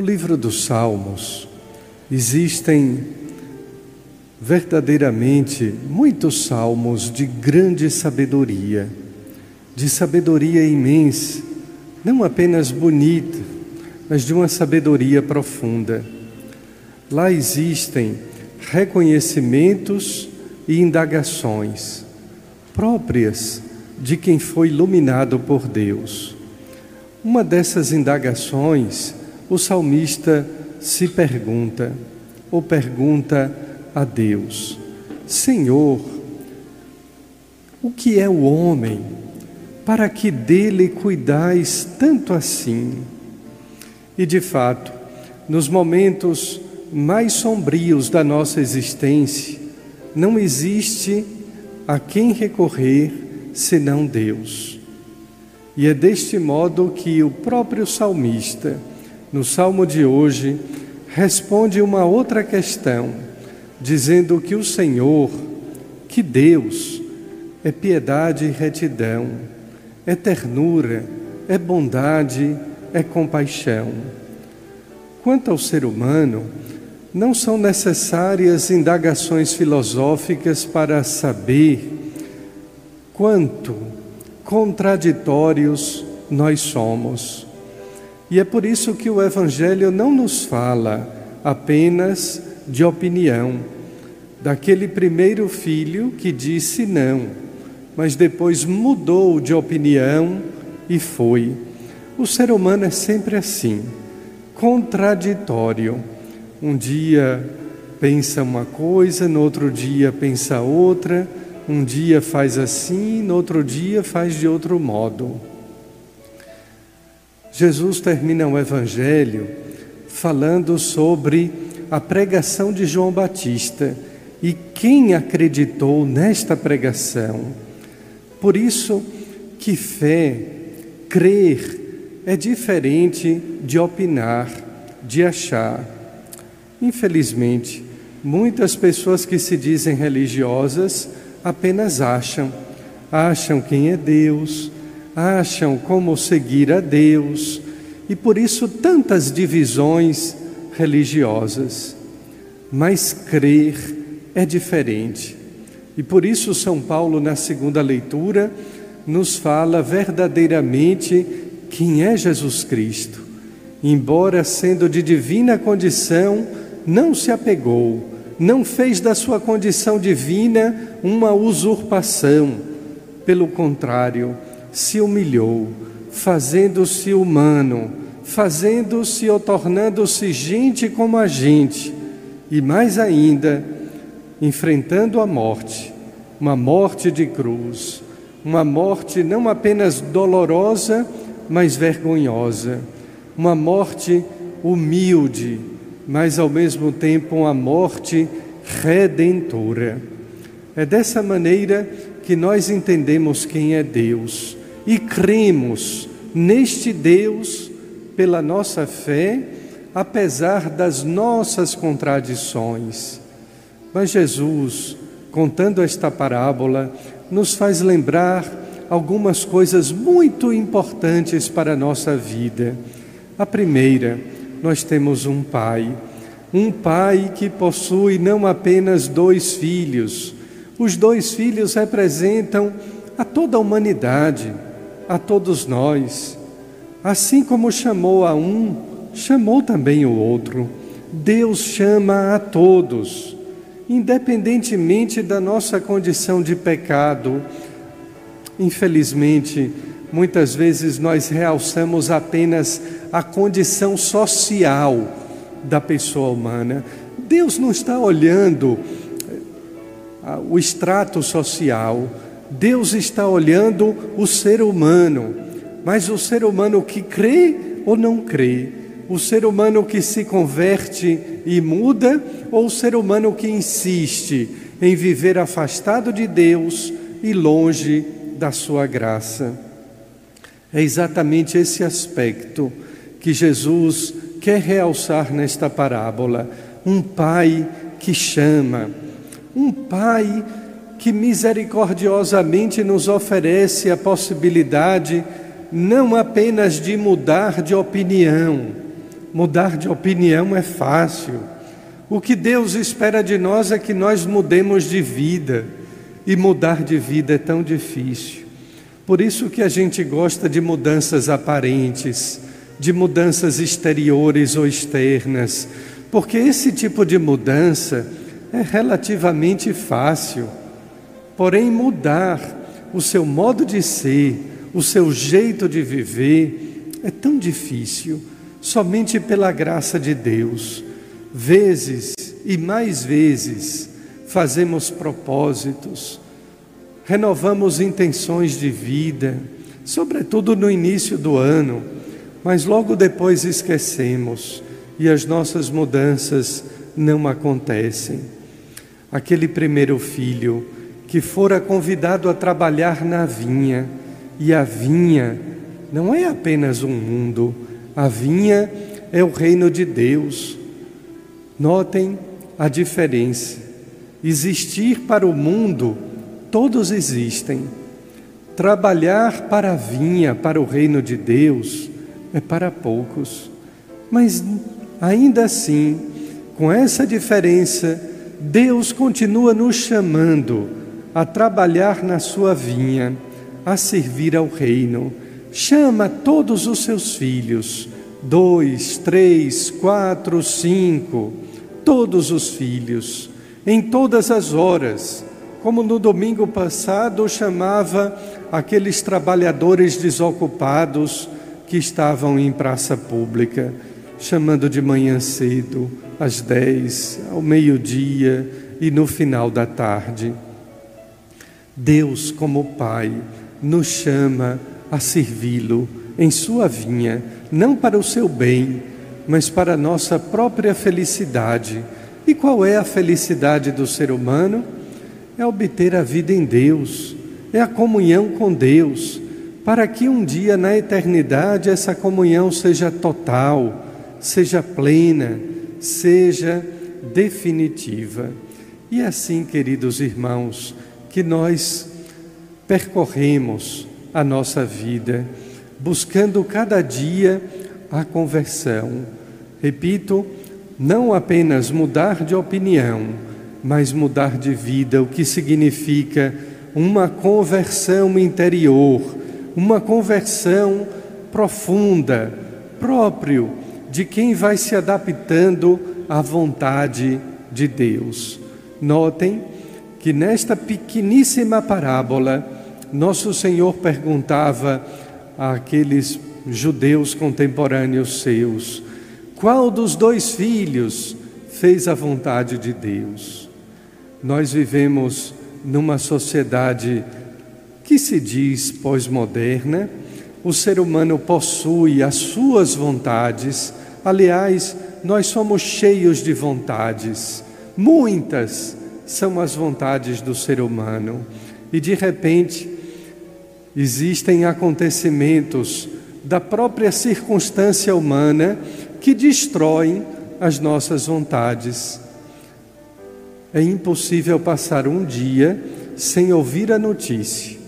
No livro dos Salmos existem verdadeiramente muitos salmos de grande sabedoria, de sabedoria imensa, não apenas bonita, mas de uma sabedoria profunda. Lá existem reconhecimentos e indagações próprias de quem foi iluminado por Deus. Uma dessas indagações, o salmista se pergunta, ou pergunta a Deus: Senhor, o que é o homem para que dele cuidais tanto assim? E de fato, nos momentos mais sombrios da nossa existência, não existe a quem recorrer senão Deus. E é deste modo que o próprio salmista, no salmo de hoje, responde uma outra questão, dizendo que o Senhor, que Deus, é piedade e retidão, é ternura, é bondade, é compaixão. Quanto ao ser humano, não são necessárias indagações filosóficas para saber quanto contraditórios nós somos. E é por isso que o Evangelho não nos fala apenas de opinião, daquele primeiro filho que disse não, mas depois mudou de opinião e foi. O ser humano é sempre assim, contraditório um dia pensa uma coisa, no outro dia pensa outra, um dia faz assim, no outro dia faz de outro modo. Jesus termina o Evangelho falando sobre a pregação de João Batista e quem acreditou nesta pregação. Por isso que fé, crer, é diferente de opinar, de achar. Infelizmente, muitas pessoas que se dizem religiosas apenas acham, acham quem é Deus, acham como seguir a Deus, e por isso tantas divisões religiosas. Mas crer é diferente. E por isso São Paulo, na segunda leitura, nos fala verdadeiramente quem é Jesus Cristo. Embora sendo de divina condição, não se apegou, não fez da sua condição divina uma usurpação. Pelo contrário, se humilhou, fazendo-se humano, fazendo-se ou tornando-se gente como a gente, e mais ainda, enfrentando a morte, uma morte de cruz, uma morte não apenas dolorosa, mas vergonhosa, uma morte humilde, mas ao mesmo tempo uma morte redentora. É dessa maneira que nós entendemos quem é Deus e cremos neste Deus pela nossa fé, apesar das nossas contradições. Mas Jesus, contando esta parábola, nos faz lembrar algumas coisas muito importantes para a nossa vida. A primeira, nós temos um pai, um pai que possui não apenas dois filhos, os dois filhos representam a toda a humanidade, a todos nós. Assim como chamou a um, chamou também o outro. Deus chama a todos, independentemente da nossa condição de pecado. Infelizmente, muitas vezes nós realçamos apenas a condição social da pessoa humana. Deus não está olhando eh, o extrato social, Deus está olhando o ser humano, mas o ser humano que crê ou não crê, o ser humano que se converte e muda, ou o ser humano que insiste em viver afastado de Deus e longe da sua graça. É exatamente esse aspecto que Jesus quer realçar nesta parábola. Um pai que chama, um pai que misericordiosamente nos oferece a possibilidade não apenas de mudar de opinião, mudar de opinião é fácil. O que Deus espera de nós é que nós mudemos de vida, e mudar de vida é tão difícil. Por isso que a gente gosta de mudanças aparentes, de mudanças exteriores ou externas, porque esse tipo de mudança é relativamente fácil. Porém, mudar o seu modo de ser, o seu jeito de viver, é tão difícil, somente pela graça de Deus. Vezes e mais vezes fazemos propósitos, renovamos intenções de vida, sobretudo no início do ano, mas logo depois esquecemos e as nossas mudanças não acontecem. Aquele primeiro filho que fora convidado a trabalhar na vinha, e a vinha não é apenas um mundo, a vinha é o reino de Deus. Notem a diferença. Existir para o mundo, todos existem. Trabalhar para a vinha, para o reino de Deus, é para poucos. Mas ainda assim, com essa diferença, Deus continua nos chamando a trabalhar na sua vinha a servir ao reino. Chama todos os seus filhos, dois, três, quatro, cinco, todos os filhos, em todas as horas, como no domingo passado chamava aqueles trabalhadores desocupados que estavam em praça pública, chamando de manhã cedo, às dez, ao meio-dia e no final da tarde. Deus, como Pai, nos chama a servi-lo em sua vinha, não para o seu bem, mas para a nossa própria felicidade. E qual é a felicidade do ser humano? É obter a vida em Deus, é a comunhão com Deus, para que um dia na eternidade essa comunhão seja total, seja plena, seja definitiva. E assim, queridos irmãos, que nós percorremos a nossa vida, buscando cada dia a conversão. Repito, não apenas mudar de opinião, mas mudar de vida, o que significa uma conversão interior, uma conversão profunda, próprio de quem vai se adaptando à vontade de Deus. Notem que nesta pequeníssima parábola, nosso Senhor perguntava àqueles judeus contemporâneos seus: qual dos dois filhos fez a vontade de Deus? Nós vivemos numa sociedade que se diz pós-moderna, o ser humano possui as suas vontades. Aliás, nós somos cheios de vontades. Muitas são as vontades do ser humano. E de repente, Existem acontecimentos da própria circunstância humana que destroem as nossas vontades. É impossível passar um dia sem ouvir a notícia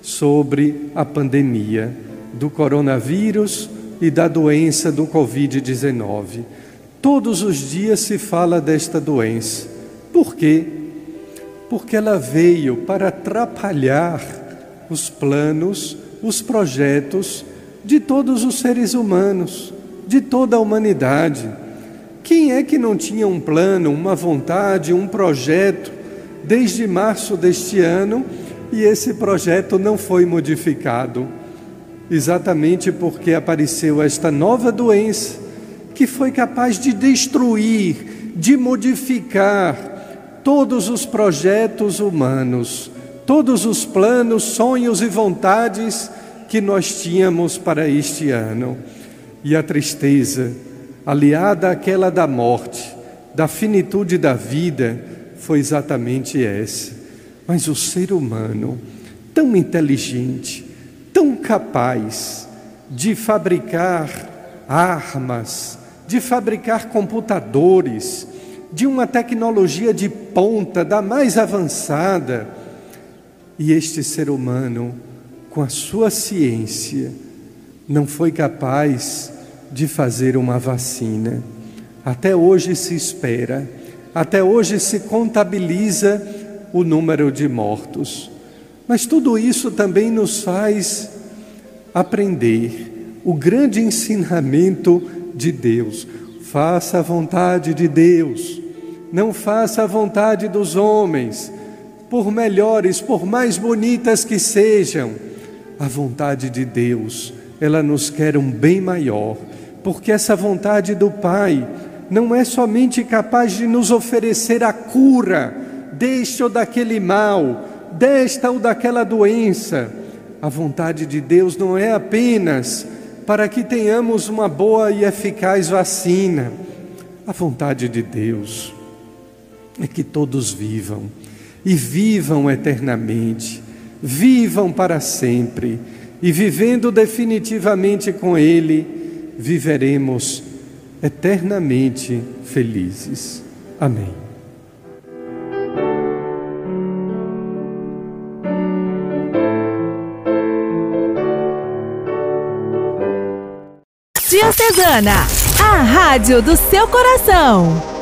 sobre a pandemia do coronavírus e da doença do Covid-19. Todos os dias se fala desta doença. Por quê? Porque ela veio para atrapalhar os planos, os projetos de todos os seres humanos, de toda a humanidade. Quem é que não tinha um plano, uma vontade, um projeto desde março deste ano e esse projeto não foi modificado? Exatamente porque apareceu esta nova doença que foi capaz de destruir, de modificar todos os projetos humanos todos os planos, sonhos e vontades que nós tínhamos para este ano. E a tristeza, aliada àquela da morte, da finitude da vida, foi exatamente essa. Mas o ser humano, tão inteligente, tão capaz de fabricar armas, de fabricar computadores, de uma tecnologia de ponta, da mais avançada, e este ser humano, com a sua ciência, não foi capaz de fazer uma vacina. Até hoje se espera, até hoje se contabiliza o número de mortos. Mas tudo isso também nos faz aprender o grande ensinamento de Deus. Faça a vontade de Deus, não faça a vontade dos homens, por melhores, por mais bonitas que sejam. A vontade de Deus, ela nos quer um bem maior, porque essa vontade do Pai não é somente capaz de nos oferecer a cura deste ou daquele mal, desta ou daquela doença. A vontade de Deus não é apenas para que tenhamos uma boa e eficaz vacina. A vontade de Deus é que todos vivam e vivam eternamente, vivam para sempre e vivendo definitivamente com Ele, viveremos eternamente felizes. Amém. Diocesana, a rádio do seu coração.